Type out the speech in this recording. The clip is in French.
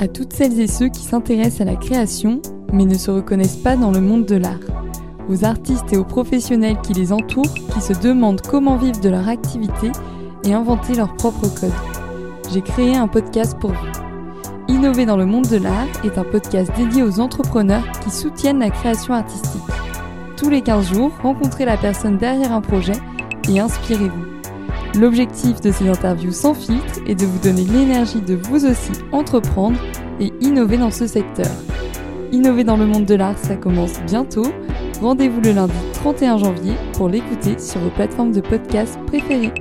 à toutes celles et ceux qui s'intéressent à la création mais ne se reconnaissent pas dans le monde de l'art, aux artistes et aux professionnels qui les entourent, qui se demandent comment vivre de leur activité et inventer leur propre code. J'ai créé un podcast pour vous. Innover dans le monde de l'art est un podcast dédié aux entrepreneurs qui soutiennent la création artistique. Tous les 15 jours, rencontrez la personne derrière un projet et inspirez-vous. L'objectif de ces interviews sans filtre est de vous donner l'énergie de vous aussi entreprendre et innover dans ce secteur. Innover dans le monde de l'art, ça commence bientôt. Rendez-vous le lundi 31 janvier pour l'écouter sur vos plateformes de podcast préférées.